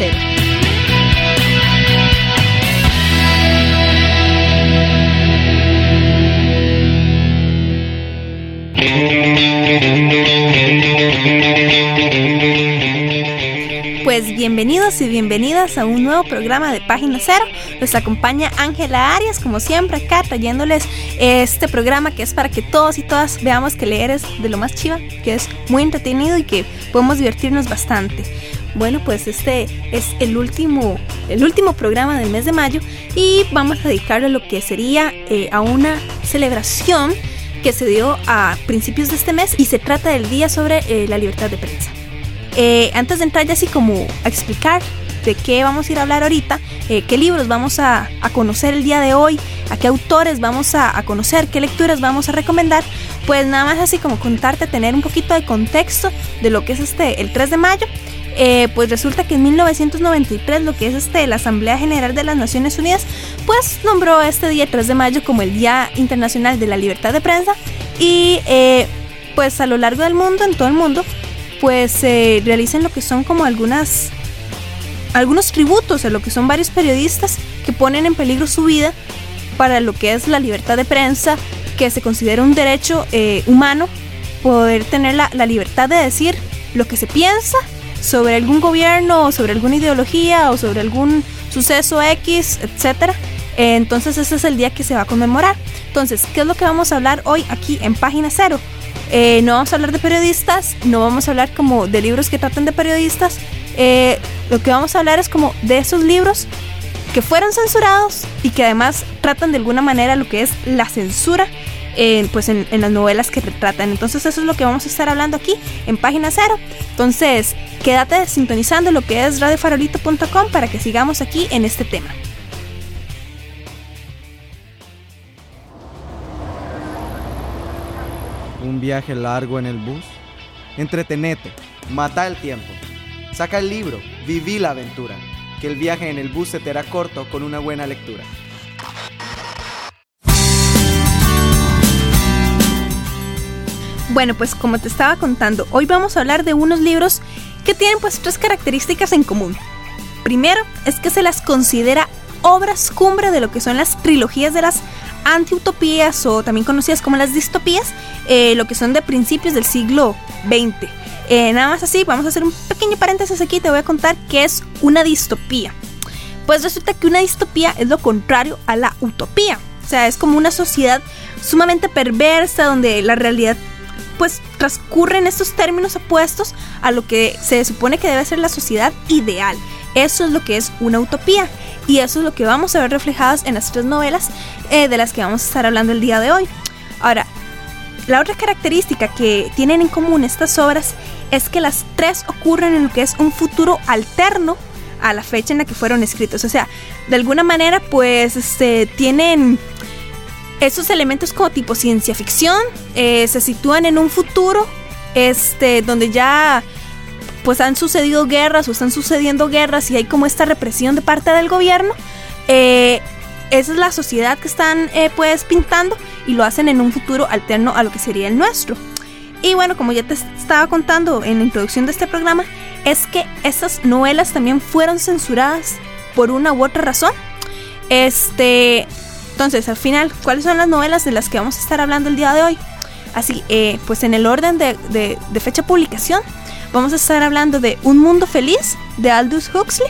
cero. Pues bienvenidos y bienvenidas a un nuevo programa de Página Cero. Nos acompaña Ángela Arias, como siempre, acá trayéndoles este programa que es para que todos y todas veamos que leer es de lo más chiva, que es muy entretenido y que podemos divertirnos bastante. Bueno, pues este es el último, el último programa del mes de mayo y vamos a dedicarle lo que sería eh, a una celebración que se dio a principios de este mes y se trata del Día sobre eh, la Libertad de Prensa. Eh, antes de entrar ya así como a explicar de qué vamos a ir a hablar ahorita, eh, qué libros vamos a, conocer el día de hoy, a qué autores vamos a, conocer, qué lecturas vamos a recomendar, pues nada más así como contarte, tener un poquito de contexto de lo que es este el 3 de mayo. pues resulta que en 1993 lo que es este la Asamblea General de las Naciones Unidas pues nombró este día 3 de mayo como el Día Internacional de la Libertad de Prensa y pues a lo largo del mundo, en todo el mundo, pues se realizan lo que son como algunas algunos tributos a lo que son varios periodistas que ponen en peligro su vida para lo que es la libertad de prensa, que se considera un derecho eh, humano poder tener la, libertad de decir lo que se piensa sobre algún gobierno o sobre alguna ideología o sobre algún suceso X, etcétera. entonces ese es el día que se va a conmemorar. Entonces, ¿qué es lo que vamos a hablar hoy aquí en página cero? Eh, no vamos a hablar de periodistas, no vamos a hablar como de libros que tratan de periodistas. Eh, lo que vamos a hablar es como de esos libros que fueron censurados y que además tratan de alguna manera lo que es la censura en, pues en, las novelas que retratan. Entonces eso es lo que vamos a estar hablando aquí en página cero. Entonces quédate sintonizando lo que es radiofarolito.com para que sigamos aquí en este tema. Un viaje largo en el bus? Entretenete, mata el tiempo. Saca el libro, viví la aventura. Que el viaje en el bus se te hará corto con una buena lectura. Bueno, pues como te estaba contando, hoy vamos a hablar de unos libros que tienen pues tres características en común. Primero, es que se las considera obras cumbre de lo que son las trilogías de las antiutopías o también conocidas como las distopías, eh, lo que son de principios del siglo XX. Eh, nada más así, vamos a hacer un pequeño paréntesis aquí, te voy a contar qué es una distopía. Pues resulta que una distopía es lo contrario a la utopía. O sea, es como una sociedad sumamente perversa donde la realidad pues transcurre en estos términos opuestos a lo que se supone que debe ser la sociedad ideal. Eso es lo que es una utopía. Y eso es lo que vamos a ver reflejadas en las tres novelas eh, de las que vamos a estar hablando el día de hoy. Ahora, la otra característica que tienen en común estas obras es que las tres ocurren en lo que es un futuro alterno a la fecha en la que fueron escritos. O sea, de alguna manera, pues este, tienen esos elementos como tipo ciencia ficción, eh, se sitúan en un futuro este, donde ya pues han sucedido guerras o están sucediendo guerras y hay como esta represión de parte del gobierno. Eh, esa es la sociedad que están eh, pues pintando y lo hacen en un futuro alterno a lo que sería el nuestro. Y bueno, como ya te estaba contando en la introducción de este programa, es que estas novelas también fueron censuradas por una u otra razón. Este, entonces, al final, ¿cuáles son las novelas de las que vamos a estar hablando el día de hoy? Así, eh, pues en el orden de, de fecha de publicación, Vamos a estar hablando de Un Mundo Feliz de Aldous Huxley.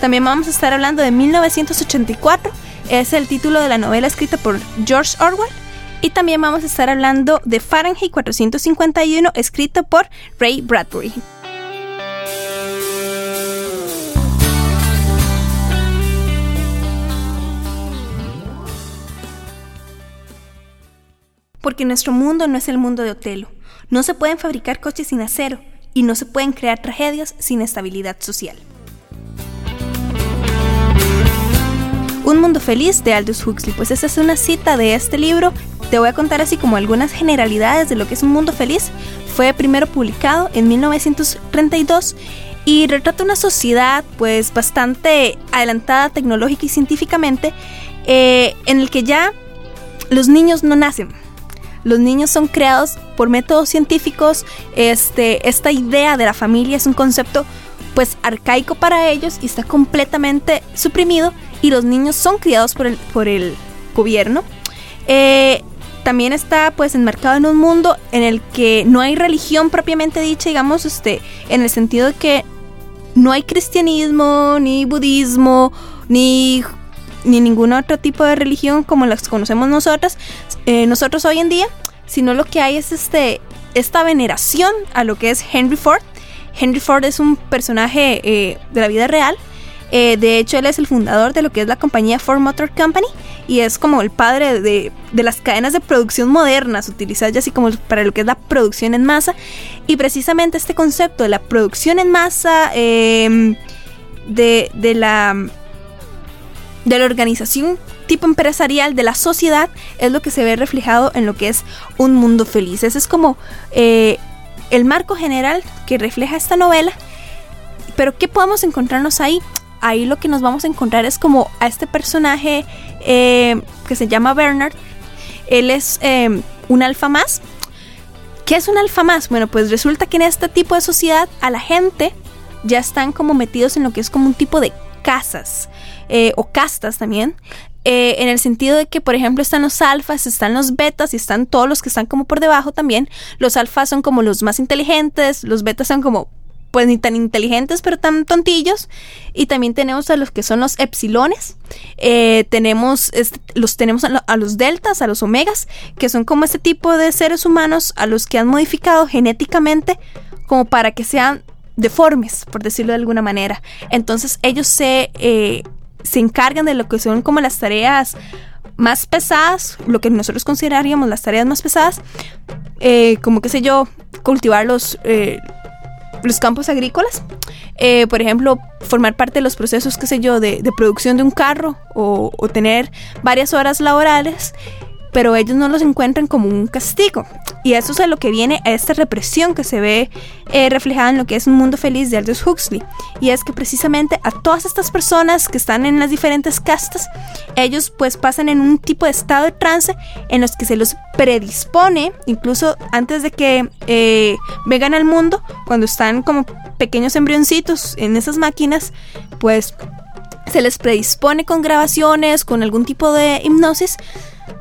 También vamos a estar hablando de 1984. Es el título de la novela escrita por George Orwell. Y también vamos a estar hablando de Fahrenheit 451, escrito por Ray Bradbury. Porque nuestro mundo no es el mundo de Otelo. No se pueden fabricar coches sin acero y no se pueden crear tragedias sin estabilidad social. Un Mundo Feliz de Aldous Huxley. Pues esa es una cita de este libro. Te voy a contar así como algunas generalidades de lo que es un mundo feliz. Fue primero publicado en 1932 y retrata una sociedad pues bastante adelantada tecnológica y científicamente eh, en el que ya los niños no nacen. Los niños son creados por métodos científicos. Este, esta idea de la familia es un concepto pues arcaico para ellos y está completamente suprimido y los niños son criados por el, por el gobierno. Eh, también está pues enmarcado en un mundo en el que no hay religión propiamente dicha, digamos, este, en el sentido de que no hay cristianismo, ni budismo, ni, ni ningún otro tipo de religión como las conocemos nosotras, eh, nosotros hoy en día, sino lo que hay es este, esta veneración a lo que es Henry Ford, Henry Ford es un personaje eh, de la vida real. Eh, de hecho, él es el fundador de lo que es la compañía Ford Motor Company y es como el padre de, las cadenas de producción modernas, utilizadas ya así como para lo que es la producción en masa. Y precisamente este concepto de la producción en masa, em, de, de, la, de la organización tipo empresarial de la sociedad, es lo que se ve reflejado en lo que es un mundo feliz. Ese es como eh, el marco general que refleja esta novela. Pero ¿qué podemos encontrarnos ahí? Ahí lo que nos vamos a encontrar es como a este personaje eh, que se llama Bernard. Él es eh, un alfa más. ¿Qué es un alfa más? Bueno, pues resulta que en este tipo de sociedad a la gente ya están como metidos en lo que es como un tipo de casas eh, o castas también, eh, en el sentido de que, por ejemplo, están los alfas, están los betas y están todos los que están como por debajo también. Los alfas son como los más inteligentes, los betas son como pues ni tan inteligentes pero tan tontillos. Y también tenemos a los que son los epsilones. Eh, tenemos los tenemos a, a, los deltas a los omegas que son como este tipo de seres humanos a los que han modificado genéticamente como para que sean deformes por decirlo de alguna manera. Entonces ellos se se encargan de lo que son como las tareas más pesadas, lo que nosotros consideraríamos las tareas más pesadas, eh, como qué sé yo, cultivar los, eh, los campos agrícolas, eh, por ejemplo, formar parte de los procesos, qué sé yo, de, producción de un carro o tener varias horas laborales pero ellos no los encuentran como un castigo. Y eso es a lo que viene a esta represión que se ve eh, reflejada en lo que es un mundo feliz de Aldous Huxley. Y es que precisamente a todas estas personas que están en las diferentes castas, ellos pues pasan en un tipo de estado de trance en los que se los predispone, incluso antes de que eh, vengan al mundo, cuando están como pequeños embrioncitos en esas máquinas, pues se les predispone con grabaciones, con algún tipo de hipnosis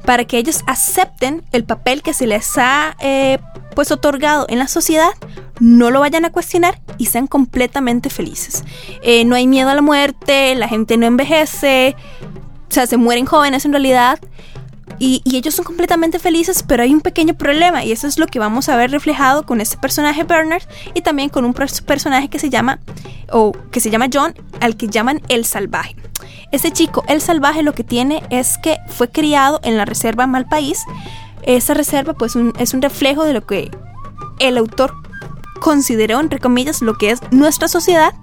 para que ellos acepten el papel que se les ha eh, pues otorgado en la sociedad, no lo vayan a cuestionar y sean completamente felices. Eh, no hay miedo a la muerte, la gente no envejece, o sea, se mueren jóvenes en realidad. Y, ellos son completamente felices, pero hay un pequeño problema y eso es lo que vamos a ver reflejado con este personaje Bernard y también con un personaje que se llama o que se llama John, al que llaman el salvaje. Ese chico, el salvaje, lo que tiene es que fue criado en la reserva Malpaís. Esa reserva pues es un reflejo de lo que el autor consideró, entre comillas, lo que es nuestra sociedad,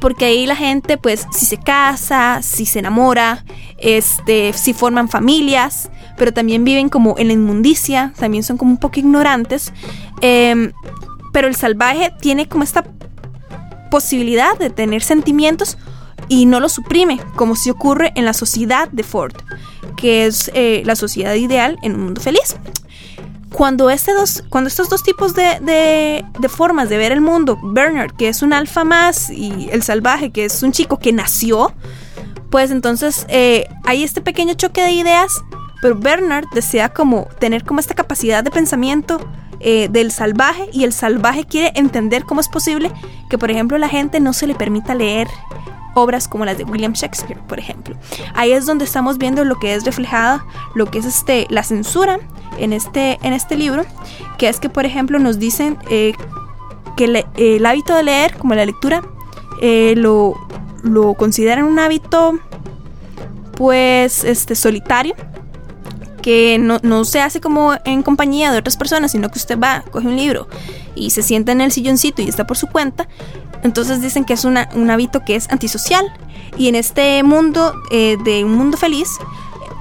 porque ahí la gente, pues, si se casa, si se enamora, este, si forman familias, pero también viven como en la inmundicia, también son como un poco ignorantes. Em, pero el salvaje tiene como esta posibilidad de tener sentimientos y no lo suprime, como si ocurre en la sociedad de Ford, que es eh, la sociedad ideal en un mundo feliz. Cuando, este dos, cuando estos dos tipos de, formas de ver el mundo, Bernard, que es un alfa más, y el salvaje, que es un chico que nació, pues entonces eh, hay este pequeño choque de ideas, pero Bernard desea como tener como esta capacidad de pensamiento eh, del salvaje y el salvaje quiere entender cómo es posible que, por ejemplo, la gente no se le permita leer obras como las de William Shakespeare, por ejemplo. Ahí es donde estamos viendo lo que es reflejada, lo que es este, la censura en este, en este libro, que es que, por ejemplo, nos dicen eh, que el hábito de leer, como la lectura, eh, lo, lo consideran un hábito, pues, este, solitario, que no, no, se hace como en compañía de otras personas, sino que usted va, coge un libro y se sienta en el silloncito y está por su cuenta, entonces dicen que es un hábito que es antisocial. Y en este mundo eh, de un mundo feliz,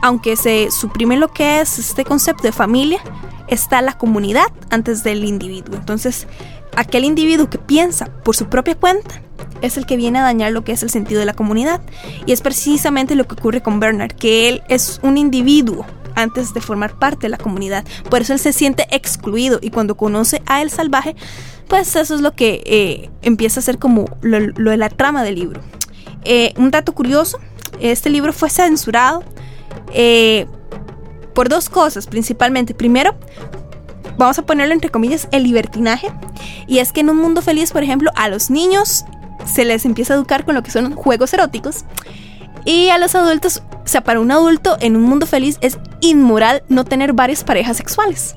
aunque se suprime lo que es este concepto de familia, está la comunidad antes del individuo. Entonces, aquel individuo que piensa por su propia cuenta es el que viene a dañar lo que es el sentido de la comunidad. Y es precisamente lo que ocurre con Bernard, que él es un individuo antes de formar parte de la comunidad. Por eso él se siente excluido y cuando conoce a el salvaje, pues eso es lo que eh, empieza a ser como lo, de la trama del libro. Eh, un dato curioso, este libro fue censurado eh, por dos cosas principalmente. Primero, vamos a ponerlo entre comillas, el libertinaje. Y es que en un mundo feliz, por ejemplo, a los niños se les empieza a educar con lo que son juegos eróticos. Y a los adultos, o sea, para un adulto en un mundo feliz es inmoral no tener varias parejas sexuales.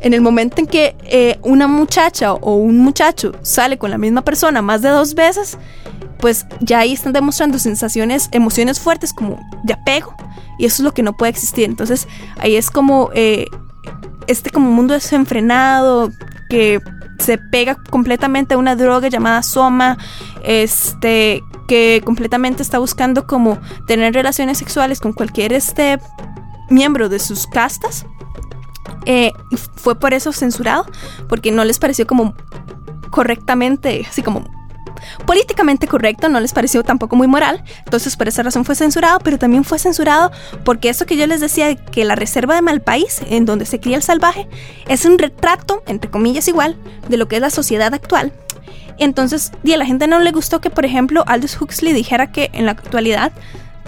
En el momento en que eh, una muchacha o un muchacho sale con la misma persona más de dos veces, pues ya ahí están demostrando sensaciones, emociones fuertes como de apego. Y eso es lo que no puede existir. Entonces ahí es como eh, este como mundo desenfrenado que se pega completamente a una droga llamada soma, este, que completamente está buscando como tener relaciones sexuales con cualquier este miembro de sus castas. Eh, fue por eso censurado, porque no les pareció como correctamente, así como políticamente correcto, no les pareció tampoco muy moral, entonces por esa razón fue censurado, pero también fue censurado porque eso que yo les decía, que la reserva de Malpaís, en donde se cría el salvaje, es un retrato, entre comillas igual, de lo que es la sociedad actual. Entonces, y a la gente no le gustó que, por ejemplo, Aldous Huxley dijera que en la actualidad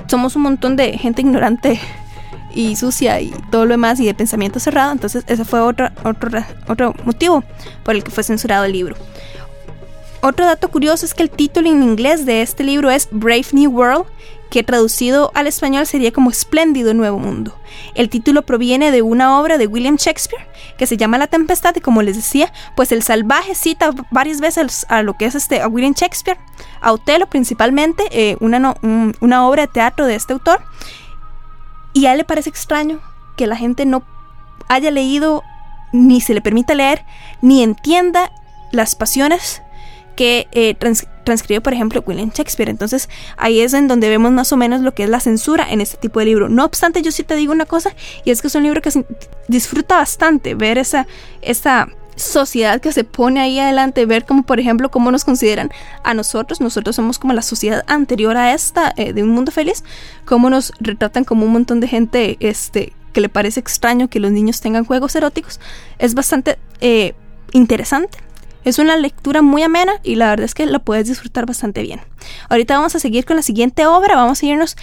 somos un montón de gente ignorante y sucia y todo lo demás y de pensamiento cerrado. Entonces ese fue otro, otro, otro motivo por el que fue censurado el libro. Otro dato curioso es que el título en inglés de este libro es Brave New World, que traducido al español sería como Espléndido Nuevo Mundo. El título proviene de una obra de William Shakespeare que se llama La Tempestad y como les decía, pues el salvaje cita varias veces a lo que es este a William Shakespeare, a Otelo principalmente, eh, una, una obra de teatro de este autor, y a él le parece extraño que la gente no haya leído ni se le permita leer ni entienda las pasiones que eh, transcribe, por ejemplo, William Shakespeare. Entonces ahí es en donde vemos más o menos lo que es la censura en este tipo de libro. No obstante, yo sí te digo una cosa, y es que es un libro que disfruta bastante ver esa, esa sociedad que se pone ahí adelante, ver como por ejemplo cómo nos consideran a nosotros, nosotros somos como la sociedad anterior a esta eh, de un mundo feliz, cómo nos retratan como un montón de gente este que le parece extraño que los niños tengan juegos eróticos, es bastante eh, interesante es una lectura muy amena y la verdad es que la puedes disfrutar bastante bien. Ahorita vamos a seguir con la siguiente obra, vamos a irnos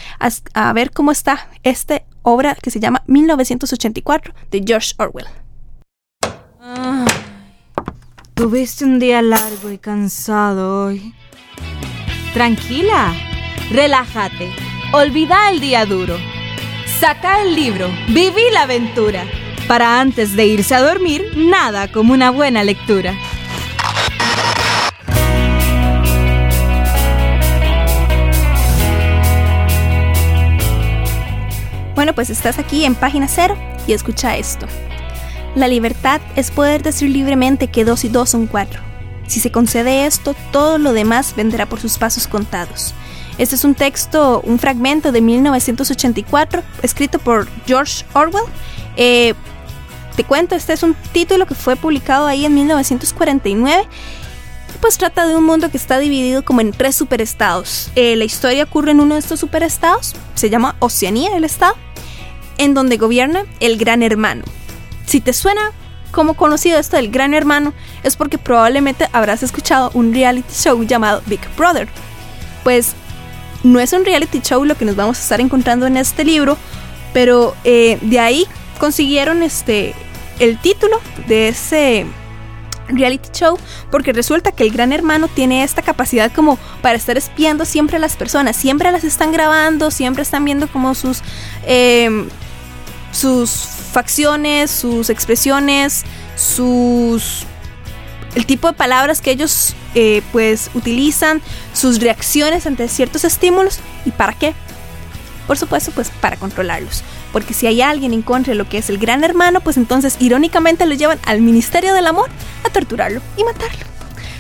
a, ver cómo está esta obra que se llama 1984 de George Orwell. tuviste un día largo y cansado hoy. Tranquila, relájate, olvida el día duro. Saca el libro, viví la aventura. Para antes de irse a dormir, nada como una buena lectura. Bueno, pues estás aquí en página cero y escucha esto. La libertad es poder decir libremente que dos y dos son cuatro. Si se concede esto, todo lo demás vendrá por sus pasos contados. Este es un texto, un fragmento de 1984, escrito por George Orwell. Eh, te cuento, este es un título que fue publicado ahí en 1949 pues trata de un mundo que está dividido como en tres superestados. Eh, la historia ocurre en uno de estos superestados, se llama Oceanía el estado, en donde gobierna el Gran Hermano. Si te suena como conocido esto del Gran Hermano, es porque probablemente habrás escuchado un reality show llamado Big Brother. Pues no es un reality show lo que nos vamos a estar encontrando en este libro, pero eh, de ahí consiguieron este el título de ese reality show porque resulta que el gran hermano tiene esta capacidad como para estar espiando siempre a las personas, siempre las están grabando, siempre están viendo como sus em, sus facciones, sus expresiones, sus el tipo de palabras que ellos eh, pues utilizan, sus reacciones ante ciertos estímulos y para qué. Por supuesto, pues para controlarlos. Porque si hay alguien en contra de lo que es el gran hermano, pues entonces irónicamente lo llevan al Ministerio del Amor a torturarlo y matarlo.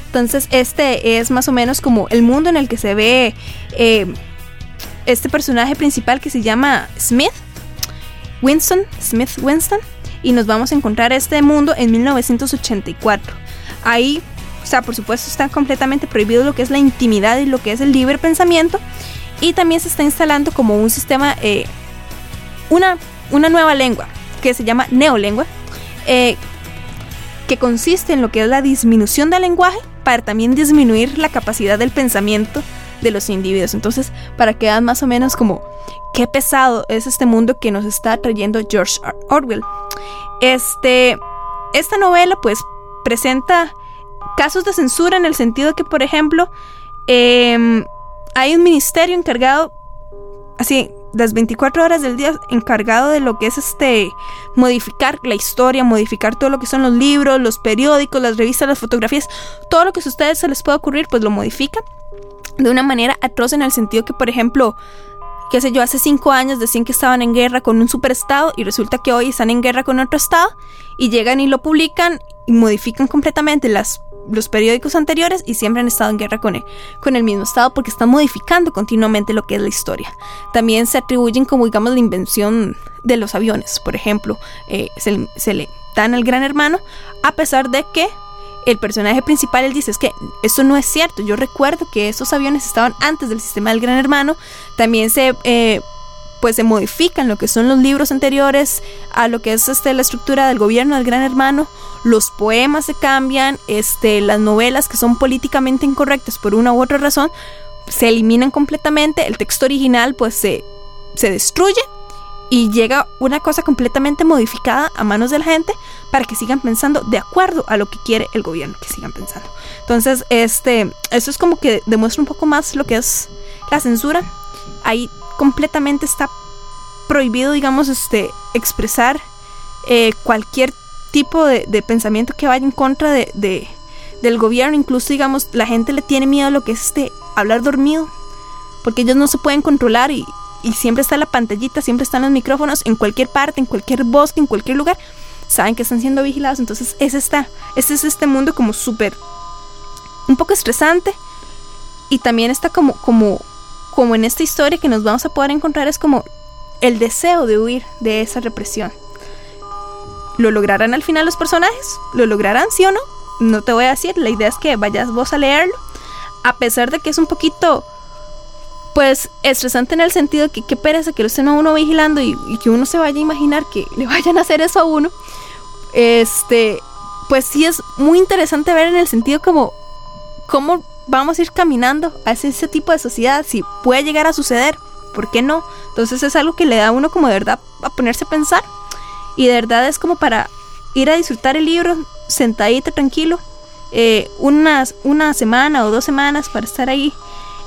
Entonces este es más o menos como el mundo en el que se ve eh, este personaje principal que se llama Smith, Winston, Smith Winston, y nos vamos a encontrar este mundo en 1984. Ahí, o sea, por supuesto está completamente prohibido lo que es la intimidad y lo que es el libre pensamiento, y también se está instalando como un sistema, eh, una, una nueva lengua que se llama neolengua, eh, que consiste en lo que es la disminución del lenguaje para también disminuir la capacidad del pensamiento de los individuos. Entonces, para que vean más o menos como qué pesado es este mundo que nos está trayendo George Orwell. Este, esta novela pues presenta casos de censura en el sentido que, por ejemplo, em, hay un ministerio encargado, así, las 24 horas del día encargado de lo que es este modificar la historia, modificar todo lo que son los libros, los periódicos, las revistas, las fotografías, todo lo que a ustedes se les pueda ocurrir, pues lo modifican de una manera atroz en el sentido que, por ejemplo, qué sé yo, hace cinco años decían que estaban en guerra con un superestado y resulta que hoy están en guerra con otro estado y llegan y lo publican y modifican completamente las, los periódicos anteriores y siempre han estado en guerra con el, con el mismo estado porque están modificando continuamente lo que es la historia. También se atribuyen como digamos la invención de los aviones, por ejemplo, eh, se, le dan al gran hermano a pesar de que el personaje principal él dice es que eso no es cierto. Yo recuerdo que esos aviones estaban antes del sistema del Gran Hermano. También se eh, pues se modifican lo que son los libros anteriores a lo que es este, la estructura del gobierno del Gran Hermano. Los poemas se cambian, este, las novelas que son políticamente incorrectas por una u otra razón se eliminan completamente. El texto original pues se, se destruye y llega una cosa completamente modificada a manos de la gente para que sigan pensando de acuerdo a lo que quiere el gobierno que sigan pensando. Entonces, este, eso es como que demuestra un poco más lo que es la censura. Ahí completamente está prohibido, digamos, este, expresar eh, cualquier tipo de, pensamiento que vaya en contra de, del gobierno. Incluso, digamos, la gente le tiene miedo a lo que es este hablar dormido, porque ellos no se pueden controlar y, siempre está la pantallita, siempre están los micrófonos en cualquier parte, en cualquier bosque, en cualquier lugar. Saben que están siendo vigilados. Entonces, ese está. Ese es este mundo como súper. Un poco estresante. Y también está como, como, como en esta historia que nos vamos a poder encontrar. Es como el deseo de huir de esa represión. ¿Lo lograrán al final los personajes? ¿Lo lograrán, sí o no? No te voy a decir. La idea es que vayas vos a leerlo. A pesar de que es un poquito pues estresante en el sentido que qué pereza que lo estén a uno vigilando y, que uno se vaya a imaginar que le vayan a hacer eso a uno. Este, pues sí es muy interesante ver en el sentido como cómo vamos a ir caminando hacia ese tipo de sociedad, si puede llegar a suceder, ¿por qué no? Entonces es algo que le da a uno como de verdad a ponerse a pensar y de verdad es como para ir a disfrutar el libro sentadito, tranquilo, eh, una semana o dos semanas para estar ahí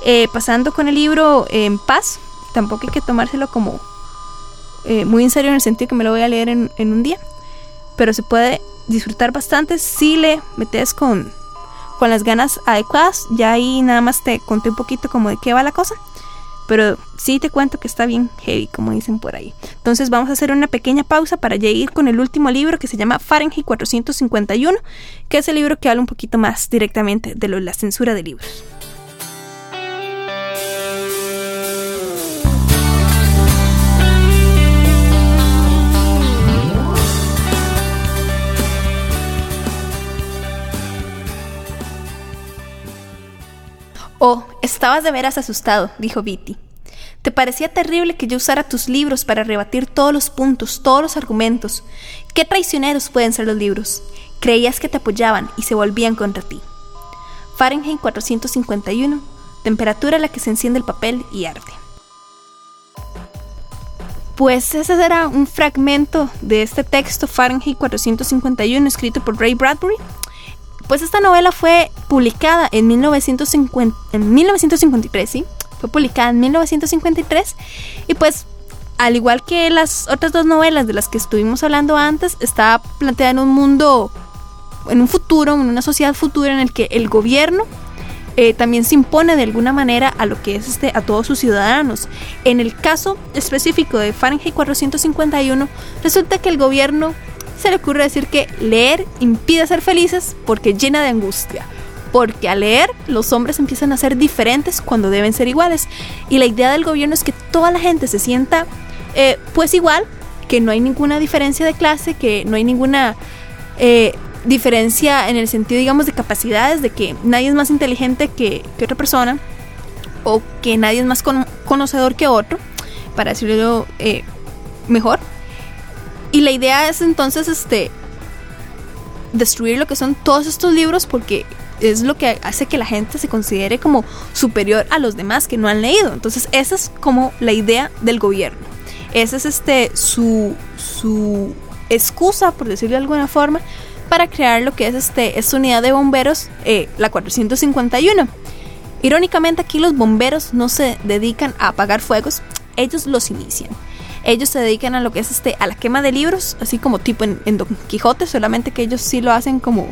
eh, pasando con el libro en paz, tampoco hay que tomárselo como eh, muy en serio en el sentido que me lo voy a leer en, un día, pero se puede disfrutar bastante si le metes con, con las ganas adecuadas. Ya ahí nada más te conté un poquito como de qué va la cosa. Pero sí te cuento que está bien heavy, como dicen por ahí. Entonces vamos a hacer una pequeña pausa para ir con el último libro que se llama Fahrenheit 451, que es el libro que habla un poquito más directamente de la censura de libros. Oh, estabas de veras asustado, dijo Viti. Te parecía terrible que yo usara tus libros para rebatir todos los puntos, todos los argumentos. ¿Qué traicioneros pueden ser los libros? Creías que te apoyaban y se volvían contra ti. Fahrenheit 451, temperatura a la que se enciende el papel y arde. Pues ese era un fragmento de este texto, Fahrenheit 451, escrito por Ray Bradbury, pues esta novela fue publicada en, 1950, en 1953, ¿sí? Fue publicada en 1953 y pues al igual que las otras dos novelas de las que estuvimos hablando antes, está planteada en un mundo, en un futuro, en una sociedad futura en el que el gobierno eh, también se impone de alguna manera a lo que es este, a todos sus ciudadanos. En el caso específico de Fahrenheit 451, resulta que el gobierno se le ocurre decir que leer impide ser felices porque llena de angustia. Porque al leer los hombres empiezan a ser diferentes cuando deben ser iguales. Y la idea del gobierno es que toda la gente se sienta eh, pues igual, que no hay ninguna diferencia de clase, que no hay ninguna eh, diferencia en el sentido, digamos, de capacidades, de que nadie es más inteligente que, otra persona o que nadie es más conocedor que otro, para decirlo eh, mejor. Y la idea es entonces este destruir lo que son todos estos libros porque es lo que hace que la gente se considere como superior a los demás que no han leído. Entonces, esa es como la idea del gobierno. Esa es este su, su excusa, por decirlo de alguna forma, para crear lo que es este, esta unidad de bomberos, eh, la 451. Irónicamente aquí los bomberos no se dedican a apagar fuegos, ellos los inician. Ellos se dedican a lo que es este, a la quema de libros, así como tipo en, Don Quijote, solamente que ellos sí lo hacen como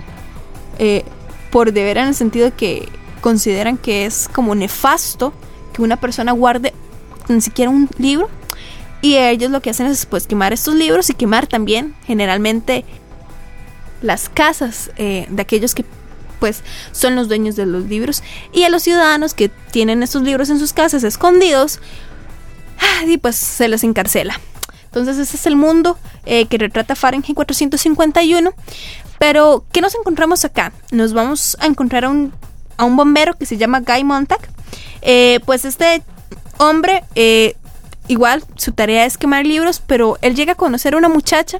eh, por deber en el sentido de que consideran que es como nefasto que una persona guarde ni siquiera un libro. Y ellos lo que hacen es pues quemar estos libros y quemar también generalmente las casas eh, de aquellos que pues son los dueños de los libros y a los ciudadanos que tienen estos libros en sus casas escondidos y pues se les encarcela. Entonces ese es el mundo eh, que retrata Fahrenheit 451. Pero, ¿qué nos encontramos acá? Nos vamos a encontrar a un, a un bombero que se llama Guy Montag. Eh, pues este hombre, eh, igual, su tarea es quemar libros, pero él llega a conocer a una muchacha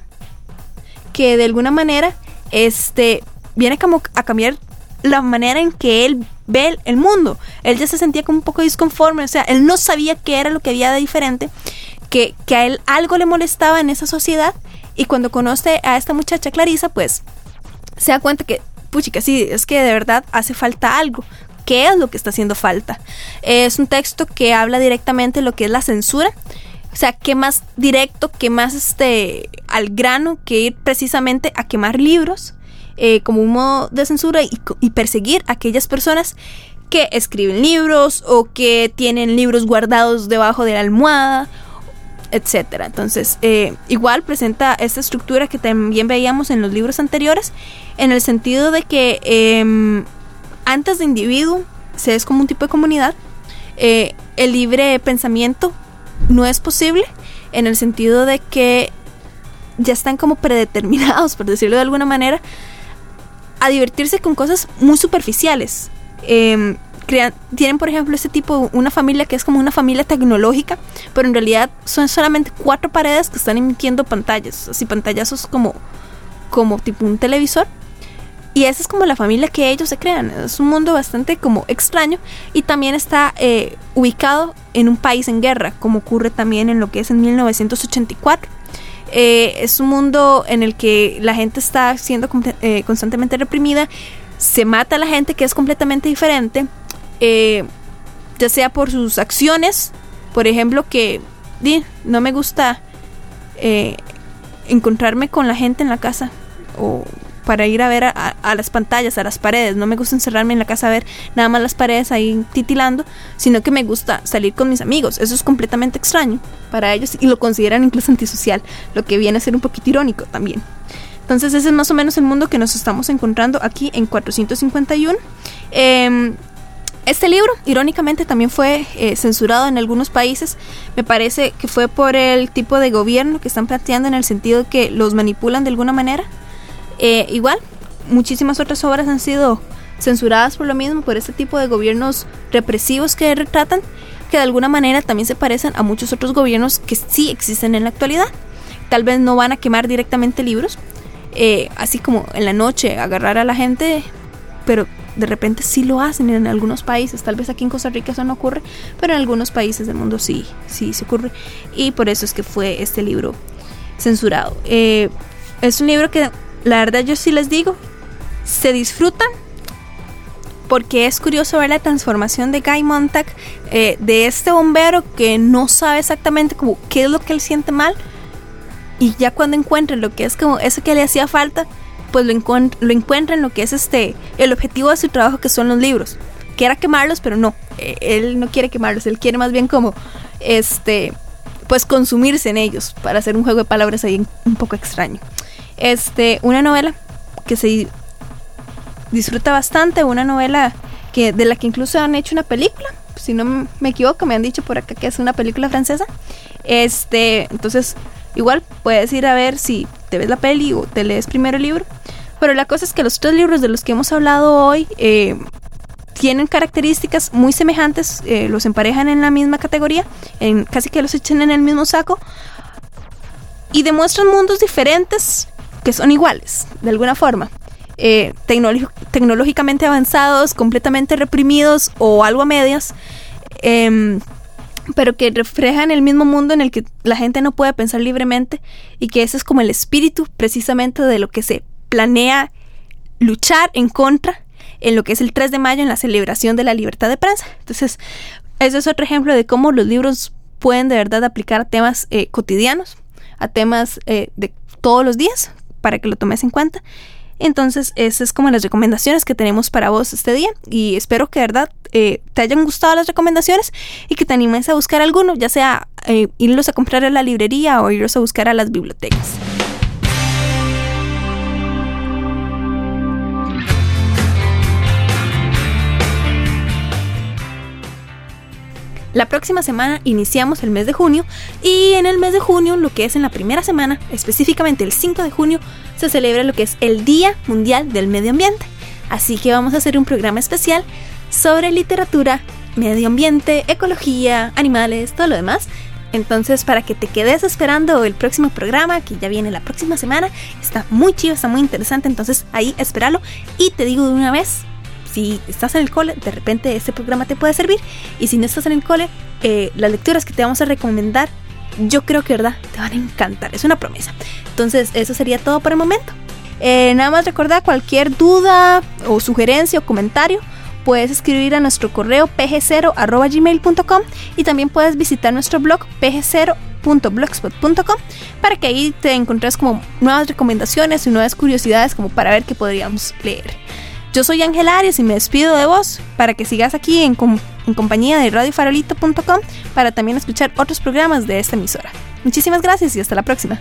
que de alguna manera este, viene como a cambiar la manera en que él ve el mundo. Él ya se sentía como un poco disconforme, o sea, él no sabía qué era lo que había de diferente, que, que a él algo le molestaba en esa sociedad y cuando conoce a esta muchacha Clarisa, pues se da cuenta que, puchica, sí, es que de verdad hace falta algo. ¿Qué es lo que está haciendo falta? Es un texto que habla directamente de lo que es la censura. O sea, qué más directo, qué más este al grano que ir precisamente a quemar libros eh, como un modo de censura y, perseguir a aquellas personas que escriben libros o que tienen libros guardados debajo de la almohada etcétera. Entonces, eh, igual presenta esta estructura que también veíamos en los libros anteriores, en el sentido de que em, antes de individuo se es como un tipo de comunidad, eh, el libre pensamiento no es posible, en el sentido de que ya están como predeterminados, por decirlo de alguna manera, a divertirse con cosas muy superficiales. Em, tienen, por ejemplo, este tipo, una familia que es como una familia tecnológica, pero en realidad son solamente cuatro paredes que están emitiendo pantallas, así pantallazos como, como tipo un televisor. Y esa es como la familia que ellos se crean. Es un mundo bastante como extraño y también está eh, ubicado en un país en guerra, como ocurre también en lo que es en 1984. Eh, es un mundo en el que la gente está siendo eh, constantemente reprimida, se mata a la gente que es completamente diferente eh, ya sea por sus acciones, por ejemplo, que no me gusta eh, encontrarme con la gente en la casa para ir a ver a, las pantallas, a las paredes. No me gusta encerrarme en la casa a ver nada más las paredes ahí titilando, sino que me gusta salir con mis amigos. Eso es completamente extraño para ellos y lo consideran incluso antisocial, lo que viene a ser un poquito irónico también. Entonces ese es más o menos el mundo que nos estamos encontrando aquí en 451. Eh, este libro, irónicamente, también fue eh, censurado en algunos países. Me parece que fue por el tipo de gobierno que están planteando en el sentido que los manipulan de alguna manera. Eh, igual, muchísimas otras obras han sido censuradas por lo mismo, por este tipo de gobiernos represivos que retratan, que de alguna manera también se parecen a muchos otros gobiernos que sí existen en la actualidad. Tal vez no van a quemar directamente libros, eh, así como en la noche agarrar a la gente, pero de repente sí lo hacen en algunos países, tal vez aquí en Costa Rica eso no ocurre, pero en algunos países del mundo sí, sí se ocurre. Y por eso es que fue este libro censurado. Eh, es un libro que la verdad yo sí les digo, se disfrutan porque es curioso ver la transformación de Guy Montag, eh, de este bombero que no sabe exactamente como qué es lo que él siente mal, y ya cuando encuentra lo que es como eso que le hacía falta, pues lo, lo encuentra en lo que es este el objetivo de su trabajo que son los libros quiera quemarlos, pero no, eh, él no quiere quemarlos, él quiere más bien como, este, pues consumirse en ellos para hacer un juego de palabras ahí un poco extraño. Este, una novela que se disfruta bastante, una novela que de la que incluso han hecho una película, si no me equivoco, me han dicho por acá que es una película francesa. Este, entonces, igual puedes ir a ver si te ves la peli o te lees primero el libro. Pero la cosa es que los tres libros de los que hemos hablado hoy eh, tienen características muy semejantes, eh, los emparejan en la misma categoría, en, casi que los echen en el mismo saco, y demuestran mundos diferentes que son iguales, de alguna forma. Eh, tecnológicamente avanzados, completamente reprimidos o algo a medias, em, pero que reflejan el mismo mundo en el que la gente no puede pensar libremente y que ese es como el espíritu precisamente de lo que se planea luchar en contra en lo que es el 3 de mayo en la celebración de la libertad de prensa. Entonces, ese es otro ejemplo de cómo los libros pueden de verdad aplicar temas eh, cotidianos, a temas eh, de todos los días, para que lo tomes en cuenta entonces, esas es como las recomendaciones que tenemos para vos este día. Y espero que de verdad eh, te hayan gustado las recomendaciones y que te animes a buscar alguno, ya sea eh, irlos a comprar a la librería o irlos a buscar a las bibliotecas. La próxima semana iniciamos el mes de junio y en el mes de junio, lo que es en la primera semana, específicamente el 5 de junio, se celebra lo que es el Día Mundial del Medio Ambiente. Así que vamos a hacer un programa especial sobre literatura, medio ambiente, ecología, animales, todo lo demás. Entonces, para que te quedes esperando el próximo programa, que ya viene la próxima semana, está muy chido, está muy interesante. Entonces, ahí espéralo. Y te digo de una vez, si estás en el cole, de repente este programa te puede servir. Y si no estás en el cole, eh, las lecturas que te vamos a recomendar, yo creo que, ¿verdad? Te van a encantar. Es una promesa. Entonces, eso sería todo por el momento. Eh, nada más recordar cualquier duda o sugerencia o comentario. Puedes escribir a nuestro correo pg0.gmail.com y también puedes visitar nuestro blog pg0.blogspot.com para que ahí te encontres como nuevas recomendaciones y nuevas curiosidades como para ver qué podríamos leer. Yo soy Ángela Arias y me despido de vos para que sigas aquí en, compañía de radiofarolito.com para también escuchar otros programas de esta emisora. Muchísimas gracias y hasta la próxima.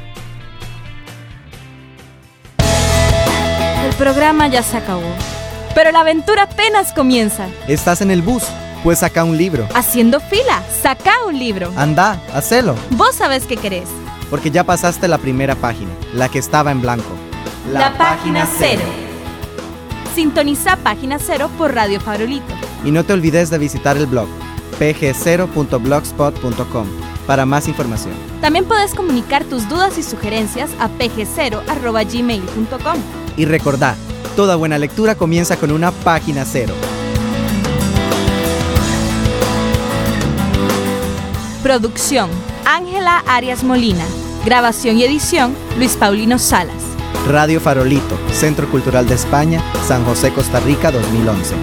El programa ya se acabó, pero la aventura apenas comienza. ¿Estás en el bus? Pues saca un libro. Haciendo fila, saca un libro. Anda, hacelo. Vos sabés qué querés. Porque ya pasaste la primera página, la que estaba en blanco. La, página cero. Sintoniza Página Cero por Radio Farolito. Y no te olvides de visitar el blog pg0.blogspot.com para más información. También puedes comunicar tus dudas y sugerencias a pg0.gmail.com. Y recordá, toda buena lectura comienza con una página cero. Producción, Ángela Arias Molina. Grabación y edición, Luis Paulino Salas. Radio Farolito, Centro Cultural de España, San José, Costa Rica 2011.